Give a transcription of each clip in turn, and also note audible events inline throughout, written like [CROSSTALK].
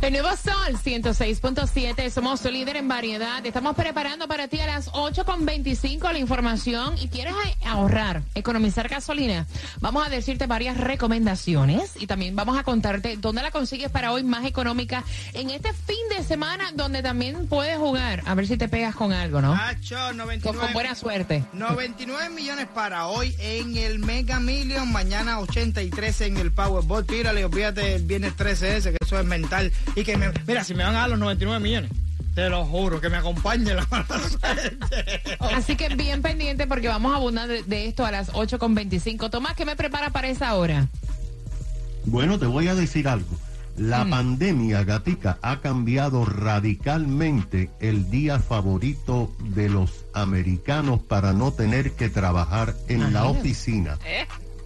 El nuevo Sol 106.7, somos su líder en variedad. Estamos preparando para ti a las 8.25 la información y quieres ahorrar, economizar gasolina. Vamos a decirte varias recomendaciones y también vamos a contarte dónde la consigues para hoy más económica en este fin de semana donde también puedes jugar. A ver si te pegas con algo, ¿no? Nacho, 99, Con buena suerte. 99 millones para hoy en el Mega Million, mañana 83 en el Powerball. Tírale, olvídate el viernes 13 ese, que eso es mental. Y que me, mira, si me van a dar los 99 millones, te lo juro, que me acompañe la mala. Así que bien pendiente porque vamos a abundar de, esto a las 8.25. Tomás, ¿qué me prepara para esa hora? Bueno, te voy a decir algo. La pandemia, gatica, ha cambiado radicalmente el día favorito de los americanos para no tener que trabajar en la oficina.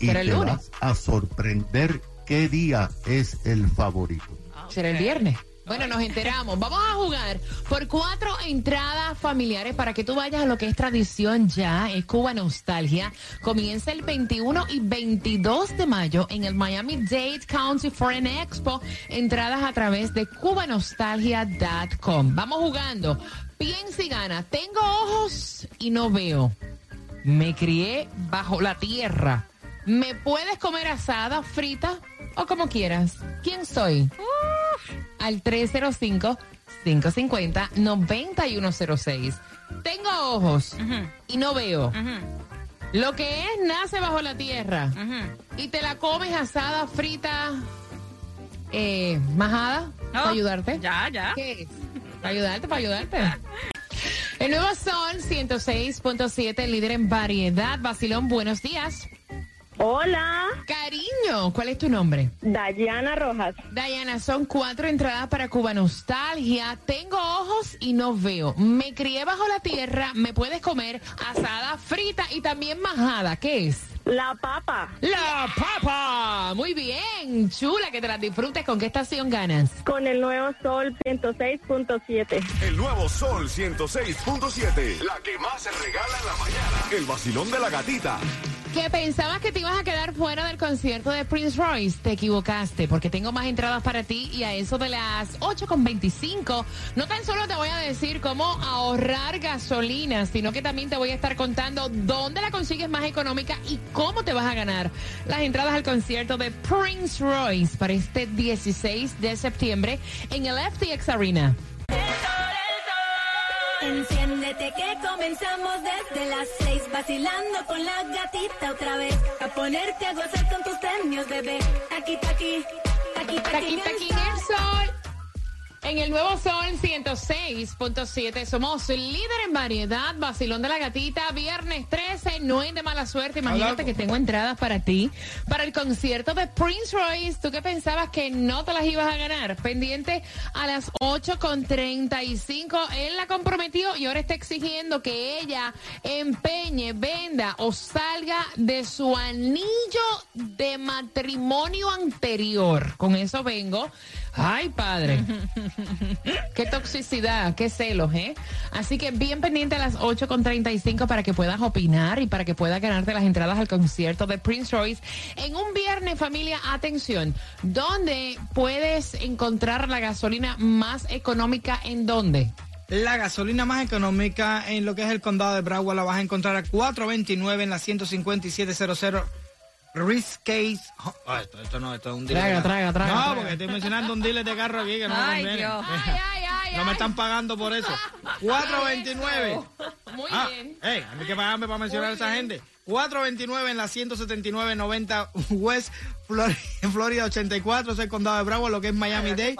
Y Pero el te lunes. vas a sorprender qué día es el favorito. Será el viernes. Bueno, nos enteramos. Vamos a jugar por cuatro entradas familiares para que tú vayas a lo que es tradición ya, es Cuba Nostalgia. Comienza el 21 y 22 de mayo en el Miami Dade County Foreign Expo. Entradas a través de cubanostalgia.com. Vamos jugando. Piensa y gana. Tengo ojos y no veo. Me crié bajo la tierra. ¿Me puedes comer asada, frita o como quieras? ¿Quién soy? Al 305-550-9106. Tengo ojos y no veo. Lo que es nace bajo la tierra y te la comes asada, frita, eh, majada, para ayudarte. Ya, ya. ¿Qué es? Para ayudarte, para ayudarte. El nuevo Sol 106.7, líder en variedad. Basilón, buenos días. Hola, Cariño, ¿cuál es tu nombre? Dayana Rojas. Diana, son cuatro entradas para Cuba Nostalgia. Tengo ojos y no veo. Me crié bajo la tierra. Me puedes comer asada, frita y también majada. ¿Qué es? La papa, La papa. Muy bien. Chula, que te la disfrutes. ¿Con qué estación ganas? con el nuevo sol 106.7. El nuevo Sol 106.7. La que más se regala en la mañana. El vacilón de la gatita. Que pensabas que te ibas a quedar fuera del concierto de Prince Royce. Te equivocaste, porque tengo más entradas para ti y a eso de las 8.25. No tan solo te voy a decir cómo ahorrar gasolina, sino que también te voy a estar contando dónde la consigues más económica y cómo te vas a ganar las entradas al concierto de Prince Royce para este 16 de septiembre en el FTX Arena. Enciéndete que comenzamos desde las seis vacilando con la gatita otra vez a ponerte a gozar con tus premios bebé aquí aquí aquí Aquí, aquí en el sol. En el nuevo sol 106.7 somos líder en variedad, vacilón de la gatita, viernes 13, no es de mala suerte, imagínate que tengo entradas para ti, para el concierto de Prince Royce, tú que pensabas que no te las ibas a ganar, pendiente a las 8.35, él la comprometió y ahora está exigiendo que ella empeñe, venda o salga de su anillo de matrimonio anterior, con eso vengo, ay padre. [LAUGHS] Qué toxicidad, qué celos, ¿eh? Así que bien pendiente a las 8.35 para que puedas opinar y para que puedas ganarte las entradas al concierto de Prince Royce. En un viernes, familia, atención, ¿dónde puedes encontrar la gasolina más económica? ¿En dónde? La gasolina más económica en lo que es el condado de Broward la vas a encontrar a 4.29 en la 15700 Risk Case. Oh, esto, esto no, esto es un dealer. Traga, traga, traga, No, traga. porque estoy mencionando un dealer de carro aquí que no me Ay, conviene. Dios. [LAUGHS] Ay, ay, ay, No me están pagando por eso. [LAUGHS] 4.29. Muy Ah, bien. hey, a mí que pagarme para mencionar a esa gente. 429 en la 17990 West Florida, Florida 84, es el condado de Bravo, lo que es Miami Dade.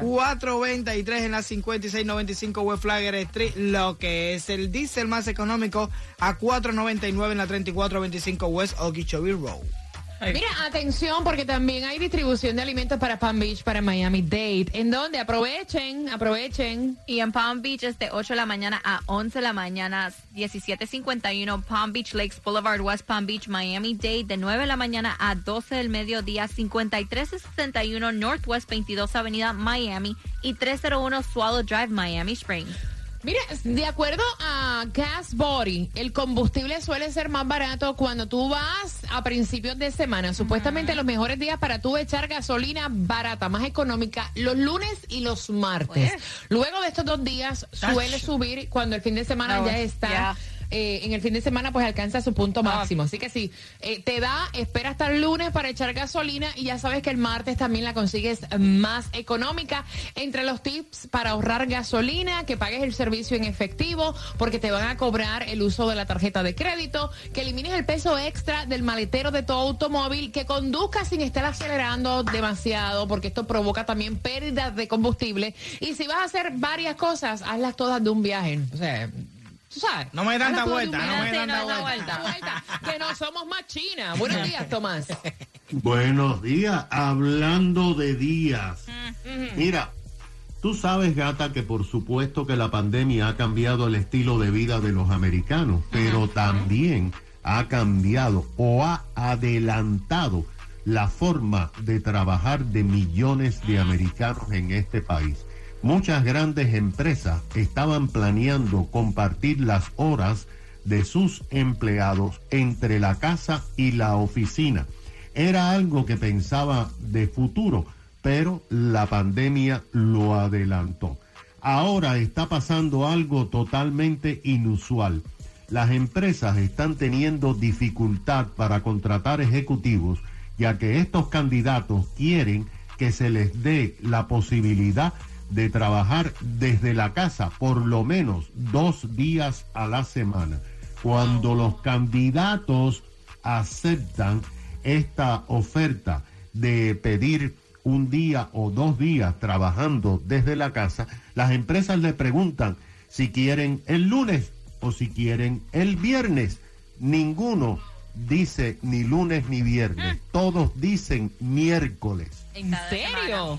423 en la 5695 West Flagger Street, lo que es el diésel más económico a 499 en la 3425 West Okeechobee Road. Mira, atención, porque también hay distribución de alimentos para Palm Beach, para Miami Dade, en donde aprovechen, aprovechen. Y en Palm Beach es de 8 de la mañana a 11 de la mañana, 1751 Palm Beach Lakes Boulevard, West Palm Beach, Miami Dade, de 9 de la mañana a 12 del mediodía, 5361 Northwest 22 Avenida, Miami y 301 Swallow Drive, Miami Springs. Mira, de acuerdo a Gas Body, el combustible suele ser más barato cuando tú vas a principios de semana. Supuestamente los mejores días para tú echar gasolina barata, más económica, los lunes y los martes. Pues. Luego de estos dos días suele subir cuando el fin de semana No, ya está. Eh, en el fin de semana pues alcanza su punto máximo. Así que sí, eh, te da, espera hasta el lunes para echar gasolina y ya sabes que el martes también la consigues más económica. Entre los tips para ahorrar gasolina, que pagues el servicio en efectivo porque te van a cobrar el uso de la tarjeta de crédito, que elimines el peso extra del maletero de tu automóvil, que conduzcas sin estar acelerando demasiado porque esto provoca también pérdidas de combustible. Y si vas a hacer varias cosas, hazlas todas de un viaje. O sea, tú sabes. No me dé tanta vuelta, no me dé tanta vuelta. Vuelta, que no somos más China. Buenos días, Tomás. [LAUGHS] Buenos días, hablando de días. Mira, tú sabes, gata, que por supuesto que la pandemia ha cambiado el estilo de vida de los americanos, pero también ha cambiado o ha adelantado la forma de trabajar de millones de americanos en este país. Muchas grandes empresas estaban planeando compartir las horas de sus empleados entre la casa y la oficina. Era algo que pensaba de futuro, pero la pandemia lo adelantó. Ahora está pasando algo totalmente inusual. Las empresas están teniendo dificultad para contratar ejecutivos, ya que estos candidatos quieren que se les dé la posibilidad de trabajar desde la casa por lo menos dos días a la semana. Cuando los candidatos aceptan esta oferta de pedir un día o dos días trabajando desde la casa, las empresas le preguntan si quieren el lunes o si quieren el viernes. Ninguno dice ni lunes ni viernes, todos dicen miércoles. ¿En serio?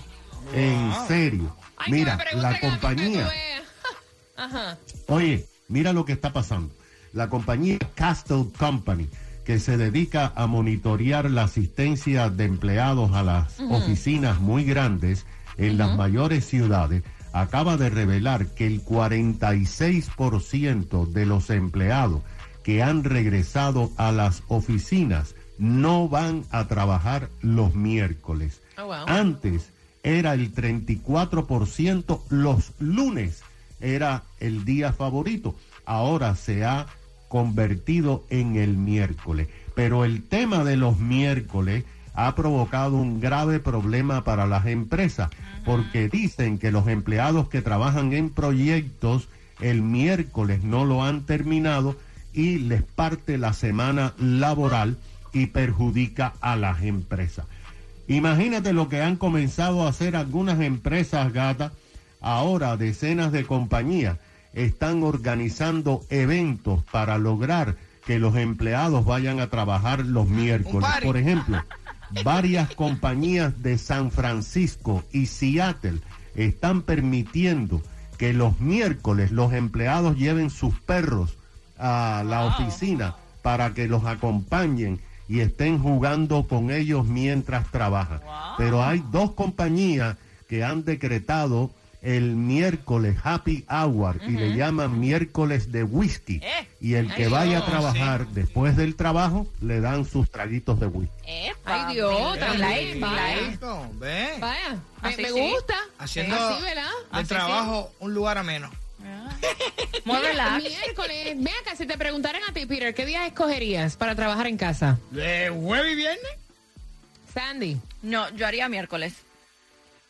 En serio. Ay, Mira, la compañía... [LAUGHS] Ajá. Oye, mira lo que está pasando. La compañía Castle Company, que se dedica a monitorear la asistencia de empleados a las oficinas muy grandes en las mayores ciudades, acaba de revelar que el 46% de los empleados que han regresado a las oficinas no van a trabajar los miércoles. Oh, wow. Antes era el 34%, los lunes era el día favorito. Ahora se ha convertido en el miércoles. Pero el tema de los miércoles ha provocado un grave problema para las empresas, porque dicen que los empleados que trabajan en proyectos el miércoles no lo han terminado y les parte la semana laboral y perjudica a las empresas. Imagínate lo que han comenzado a hacer algunas empresas, gata. Ahora decenas de compañías están organizando eventos para lograr que los empleados vayan a trabajar los miércoles. Por ejemplo, [LAUGHS] varias compañías de San Francisco y Seattle están permitiendo que los miércoles los empleados lleven sus perros a la oficina para que los acompañen y estén jugando con ellos mientras trabajan. Pero hay dos compañías que han decretado el miércoles happy hour y le llaman miércoles de whisky. Y el que Ay, vaya a trabajar después del trabajo le dan sus traguitos de whisky. Epa, Ay, Dios, vaya. me, Así me sí. gusta. Haciendo Así, ¿verdad? Así trabajo un lugar ameno. More [LAUGHS] relax. Miércoles, ve acá, si te preguntaran a ti, Peter, ¿qué días escogerías para trabajar en casa? ¿De jueves y viernes? Sandy. No, yo haría miércoles.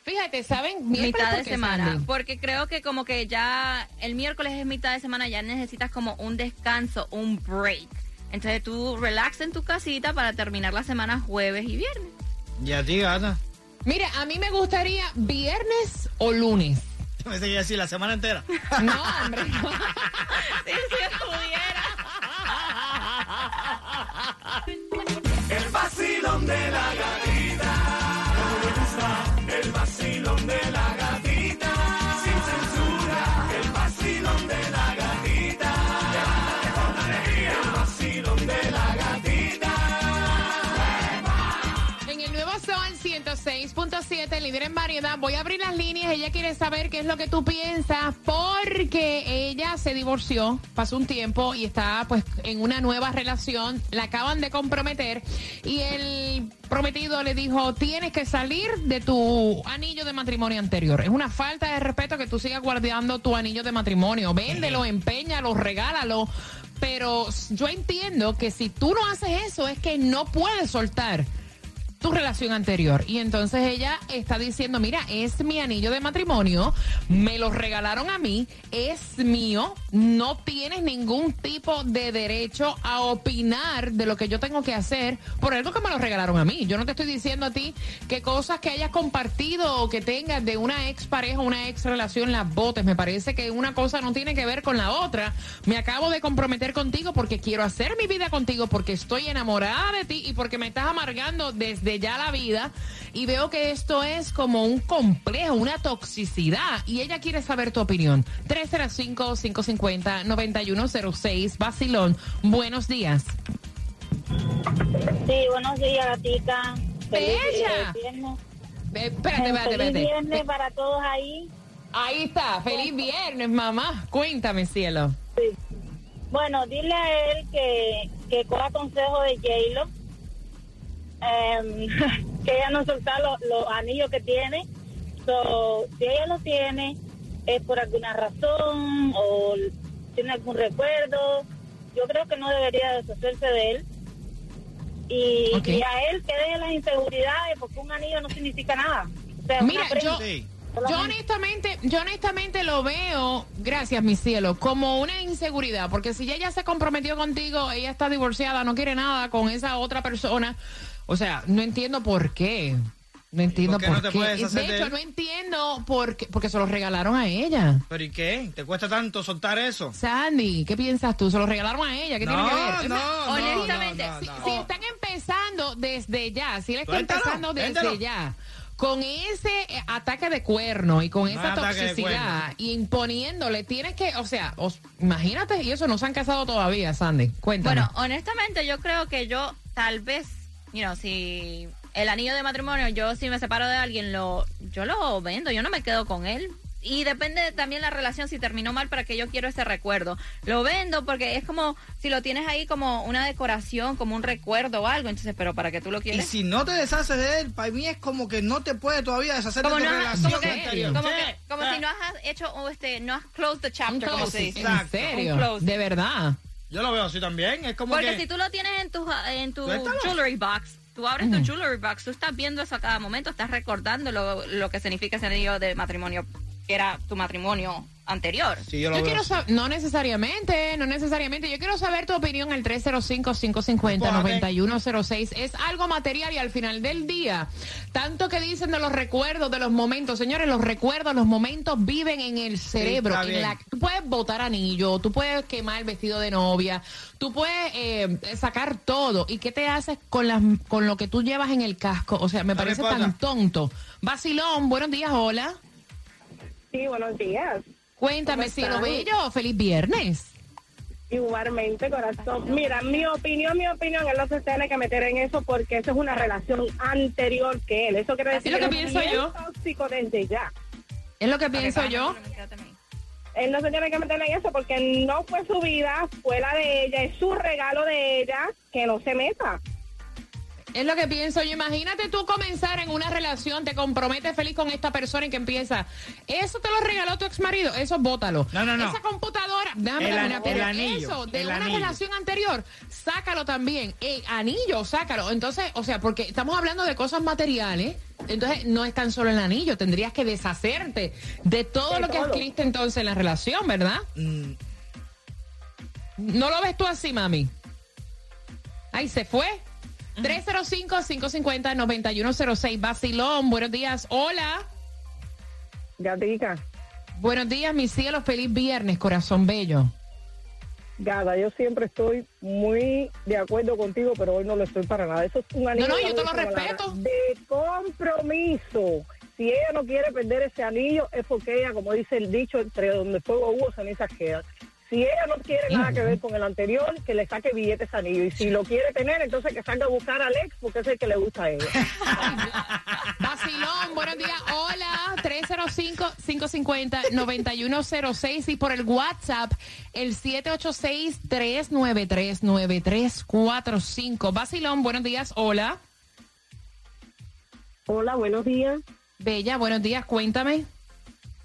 Fíjate, ¿saben? Miércoles, mitad de ¿por qué, semana. Sandy? Porque creo que como que ya el miércoles es mitad de semana, ya necesitas como un descanso, un break. Entonces tú relax en tu casita para terminar la semana jueves y viernes. Y a ti, gata. Mira, a mí me gustaría viernes o lunes. Yo pensé que iba a decir la semana entera. No, hombre. si [LAUGHS] estuviera. El vacilón de la gatita. 106.7, líder en variedad, voy a abrir las líneas. Ella quiere saber qué es lo que tú piensas porque ella se divorció, pasó un tiempo y está pues en una nueva relación. La acaban de comprometer y el prometido le dijo, tienes que salir de tu anillo de matrimonio anterior. Es una falta de respeto que tú sigas guardando tu anillo de matrimonio. Véndelo, empeñalo, regálalo. Pero yo entiendo que si tú no haces eso es que no puedes soltar tu relación anterior. Y entonces ella está diciendo, mira, es mi anillo de matrimonio, me lo regalaron a mí, es mío, no tienes ningún tipo de derecho a opinar de lo que yo tengo que hacer por algo que me lo regalaron a mí. Yo no te estoy diciendo a ti que cosas que hayas compartido o que tengas de una ex pareja, una ex relación, las botes. Me parece que una cosa no tiene que ver con la otra. Me acabo de comprometer contigo porque quiero hacer mi vida contigo, porque estoy enamorada de ti y porque me estás amargando desde ya la vida y veo que esto es como un complejo, una toxicidad y ella quiere saber tu opinión. 305-550-9106, Basilón, buenos días. Sí, buenos días, gatita. Feliz, Bella. viernes. Eh, Espérate, espérate, Feliz espérate. viernes para todos ahí. Ahí está, feliz viernes, mamá. Cuéntame, cielo. Sí. Bueno, dile a él que, que coja consejo de J-Lo. Em, [LAUGHS] que ella no soltar los, los anillos que tiene. So, si ella lo tiene, es por alguna razón o tiene algún recuerdo. Yo creo que no debería deshacerse de él. Y, a él que deje las inseguridades, porque un anillo no significa nada. O sea, Mira, yo, yo honestamente, yo honestamente lo veo, gracias mi cielo, como una inseguridad, porque si ella se comprometió contigo, ella está divorciada, no quiere nada con esa otra persona, o sea, no entiendo por qué. No entiendo por qué por, no qué. de hecho, no entiendo por qué, porque se lo regalaron a ella. ¿Pero y qué? ¿Te cuesta tanto soltar eso? Sandy, ¿qué piensas tú? Se lo regalaron a ella, ¿qué tiene que ver? no, O sea, no, honestamente, no, no, si, no. si están empezando desde ya, si él está Suéltalo, empezando desde ya, con ese eh, ataque de cuerno y con esa toxicidad y imponiéndole, tienes que, o sea, os- imagínate, y eso no se han casado todavía, Sandy. Cuéntame. Bueno, honestamente yo creo que yo tal vez, you know, si el anillo de matrimonio, yo si me separo de alguien, lo, yo lo vendo, yo no me quedo con él. Y depende también la relación, si terminó mal, para que yo quiero ese recuerdo. Lo vendo porque es como si lo tienes ahí como una decoración, como un recuerdo o algo. Entonces, pero para que tú lo Y quieres. si no te deshaces de él, para mí es como que no te puede todavía deshacer Como, de tu no has- relación como que, como, Sí, que- como si no has hecho o este, no has closed the chapter, como se dice. en Exacto. serio, de verdad. Yo lo veo así también. Es como Porque que... si tú lo tienes en tu, en tu jewelry box, tú abres tu jewelry box, tú estás viendo eso a cada momento, estás recordando lo, lo que significa ese anillo de matrimonio, que era tu matrimonio anterior. Sí, yo lo Yo veo quiero así. saber, no necesariamente, no necesariamente. Yo quiero saber tu opinión al 305-550-9106. Es algo material y al final del día, tanto que dicen de los recuerdos, de los momentos. Señores, los recuerdos, los momentos viven en el cerebro. en la- tú puedes botar anillo, tú puedes quemar el vestido de novia, tú puedes eh, sacar todo. ¿Y qué te haces con, las, con lo que tú llevas en el casco? O sea, me parece tan tonto. Basilón, buenos días, hola. Sí, buenos días. Cuéntame, ¿Cómo si lo están? bello, feliz viernes. Igualmente, corazón. Mira, mi opinión, mi opinión, él no se tiene que meter en eso porque eso es una relación anterior que él. Eso quiere decir es lo que es pienso yo. tóxico desde ya. Es lo que pienso yo. Él no se tiene que meter en eso porque no fue su vida, fue la de ella, es su regalo de ella, que no se meta. Es lo que pienso yo. Imagínate tú comenzar en una relación, te comprometes feliz con esta persona y que empieza. Eso te lo regaló tu ex marido, eso bótalo. No, no, no. Esa computadora, déjame El an- terminar, pero el anillo, eso de el una anillo. relación anterior, sácalo también. El anillo, sácalo. Entonces, o sea, porque estamos hablando de cosas materiales. Entonces, no es tan solo el anillo, tendrías que deshacerte de todo De lo que todo. adquiriste entonces en la relación, ¿verdad? Mm, ¿No lo ves tú así, mami? Ahí se fue. 305-550-9106. Basilón, buenos días. Hola. Gatica. Buenos días, mis cielos. Feliz viernes, corazón bello. Gada, yo siempre estoy muy de acuerdo contigo, pero hoy no lo estoy para nada. Eso es un anillo. no, yo te lo respeto. De compromiso. Si ella no quiere perder ese anillo, es porque ella, como dice el dicho, entre donde fuego hubo, cenizas quedan. Si ella no quiere nada que ver con el anterior, que le saque billetes ese anillo. Y si lo quiere tener, entonces que salga a buscar a Alex, porque es el que le gusta a ella. [LAUGHS] Vacilón, buenos días. Hola, 305-550-9106 y por el WhatsApp, el 786-393-9345. Vacilón, buenos días. Hola. Hola, buenos días. Bella, buenos días. Cuéntame.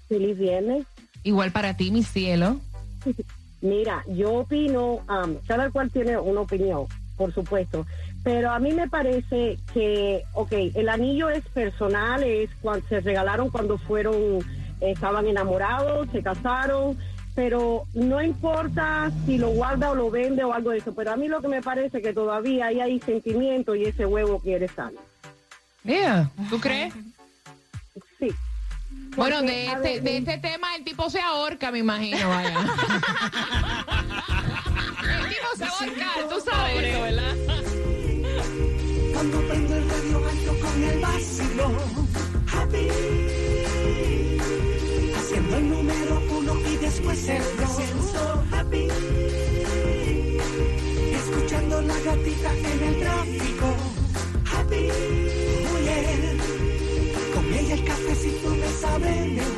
Feliz viernes. Igual para ti, mi cielo. [LAUGHS] Mira, yo opino, am, cada cual tiene una opinión, por supuesto, pero a mí me parece que, ok, el anillo es personal, es cuando se regalaron cuando fueron, estaban enamorados, se casaron, pero no importa si lo guarda o lo vende o algo de eso, pero a mí lo que me parece que todavía ahí hay sentimiento y ese huevo quiere salir. Yeah, ¿tú crees? Sí. Bueno, de este, de eh. este tema el tipo se ahorca, me imagino, vaya. [LAUGHS] [LAUGHS] el tipo se ahorca, tú sabes. Pobre, ¿verdad? Cuando prendo el radio alto con el vacilo, happy. Haciendo el número uno y después el dos, happy. Escuchando la gatita en el tráfico, happy. loving in.